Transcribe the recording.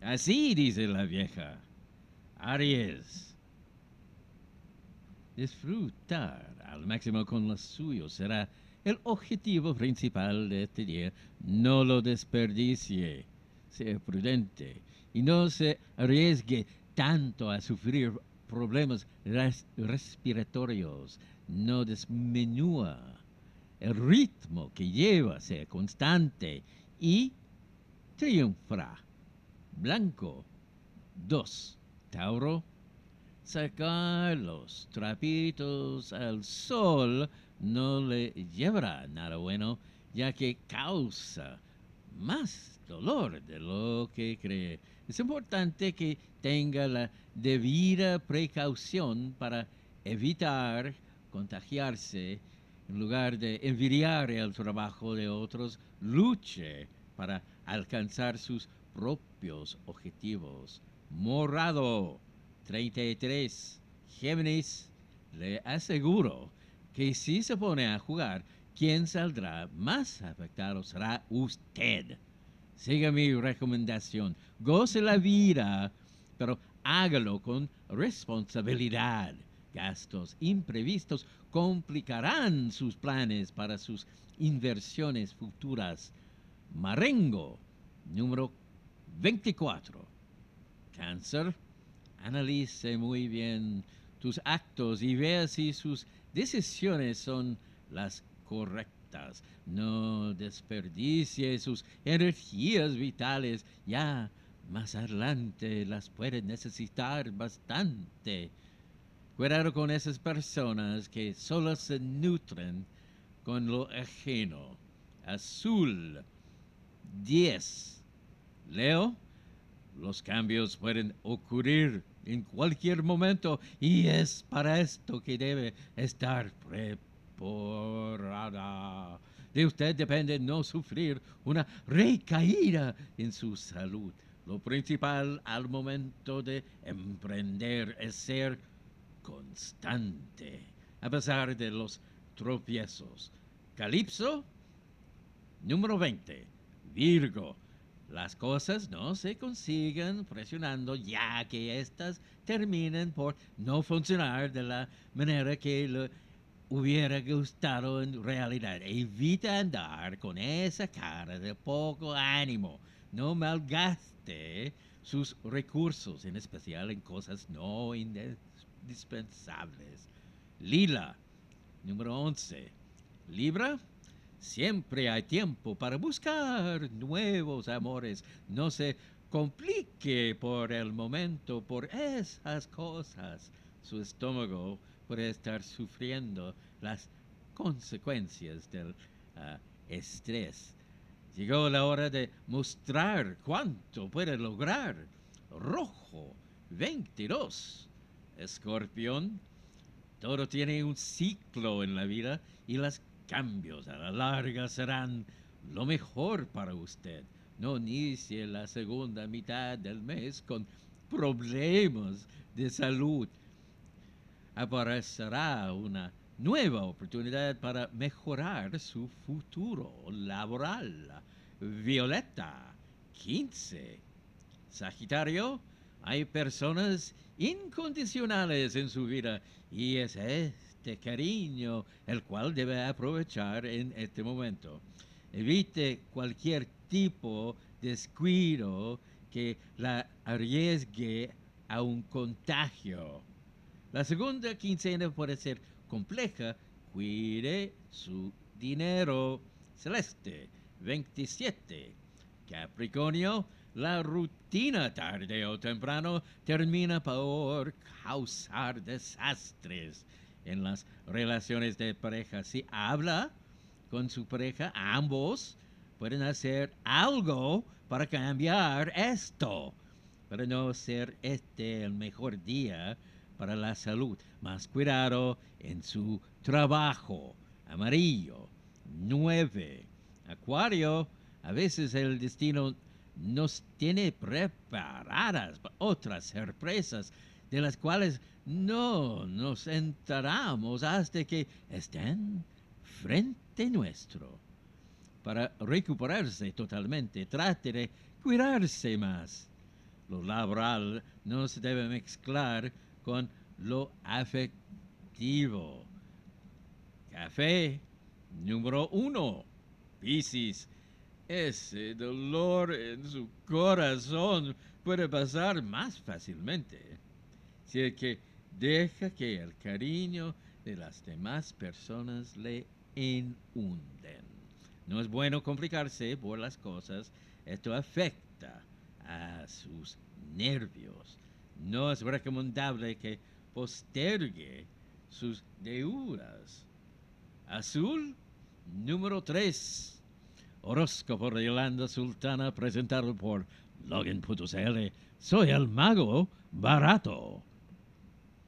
Así dice la vieja. Aries. Disfrutar al máximo con los suyos será el objetivo principal de este día. No lo desperdicie. Sea prudente y no se arriesgue tanto a sufrir problemas res- respiratorios. No disminúa. El ritmo que lleva sea constante y triunfará. Blanco. 2. Tauro. Sacar los trapitos al sol no le llevará nada bueno, ya que causa más dolor de lo que cree. Es importante que tenga la debida precaución para evitar contagiarse. En lugar de envidiar el trabajo de otros, luche para alcanzar sus propios objetivos. Morado 33. Géminis, le aseguro que si se pone a jugar, quien saldrá más afectado será usted. Siga mi recomendación. Goce la vida, pero hágalo con responsabilidad. Gastos imprevistos complicarán sus planes para sus inversiones futuras. Marengo, número 24. Cáncer, analice muy bien tus actos y vea si sus decisiones son las correctas. No desperdicie sus energías vitales. Ya más adelante las puede necesitar bastante. Cuidado con esas personas que solo se nutren con lo ajeno. Azul 10. Leo, los cambios pueden ocurrir en cualquier momento y es para esto que debe estar preparada. De usted depende no sufrir una recaída en su salud. Lo principal al momento de emprender es ser constante, a pesar de los tropiezos. Calipso, número 20. Virgo. Las cosas no se consiguen presionando ya que éstas terminen por no funcionar de la manera que le hubiera gustado en realidad. Evita andar con esa cara de poco ánimo. No malgaste sus recursos, en especial en cosas no indispensables. Lila, número 11. Libra, siempre hay tiempo para buscar nuevos amores. No se complique por el momento por esas cosas. Su estómago puede estar sufriendo las consecuencias del ah, estrés. Llegó la hora de mostrar cuánto puede lograr. Rojo 22. Escorpión, todo tiene un ciclo en la vida y los cambios a la larga serán lo mejor para usted. No inicie la segunda mitad del mes con problemas de salud. Aparecerá una nueva oportunidad para mejorar su futuro laboral. Violeta 15. Sagitario, hay personas incondicionales en su vida y es este cariño el cual debe aprovechar en este momento. Evite cualquier tipo de descuido que la arriesgue a un contagio. La segunda quincena puede ser compleja. Cuide su dinero. Celeste 27. Capricornio, la rutina tarde o temprano termina por causar desastres en las relaciones de pareja. Si habla con su pareja, ambos pueden hacer algo para cambiar esto, para no ser este el mejor día para la salud. Más cuidado en su trabajo. Amarillo, 9. Acuario, a veces el destino nos tiene preparadas otras sorpresas de las cuales no nos enteramos hasta que estén frente nuestro. Para recuperarse totalmente, trate de cuidarse más. Lo laboral no se debe mezclar con lo afectivo. Café número uno. Piscis. Ese dolor en su corazón puede pasar más fácilmente si es que deja que el cariño de las demás personas le inunden. No es bueno complicarse por las cosas. Esto afecta a sus nervios. No es recomendable que postergue sus deudas. Azul número 3. Horóscopo de Yolanda Sultana presentado por Login.cl. Soy el mago barato.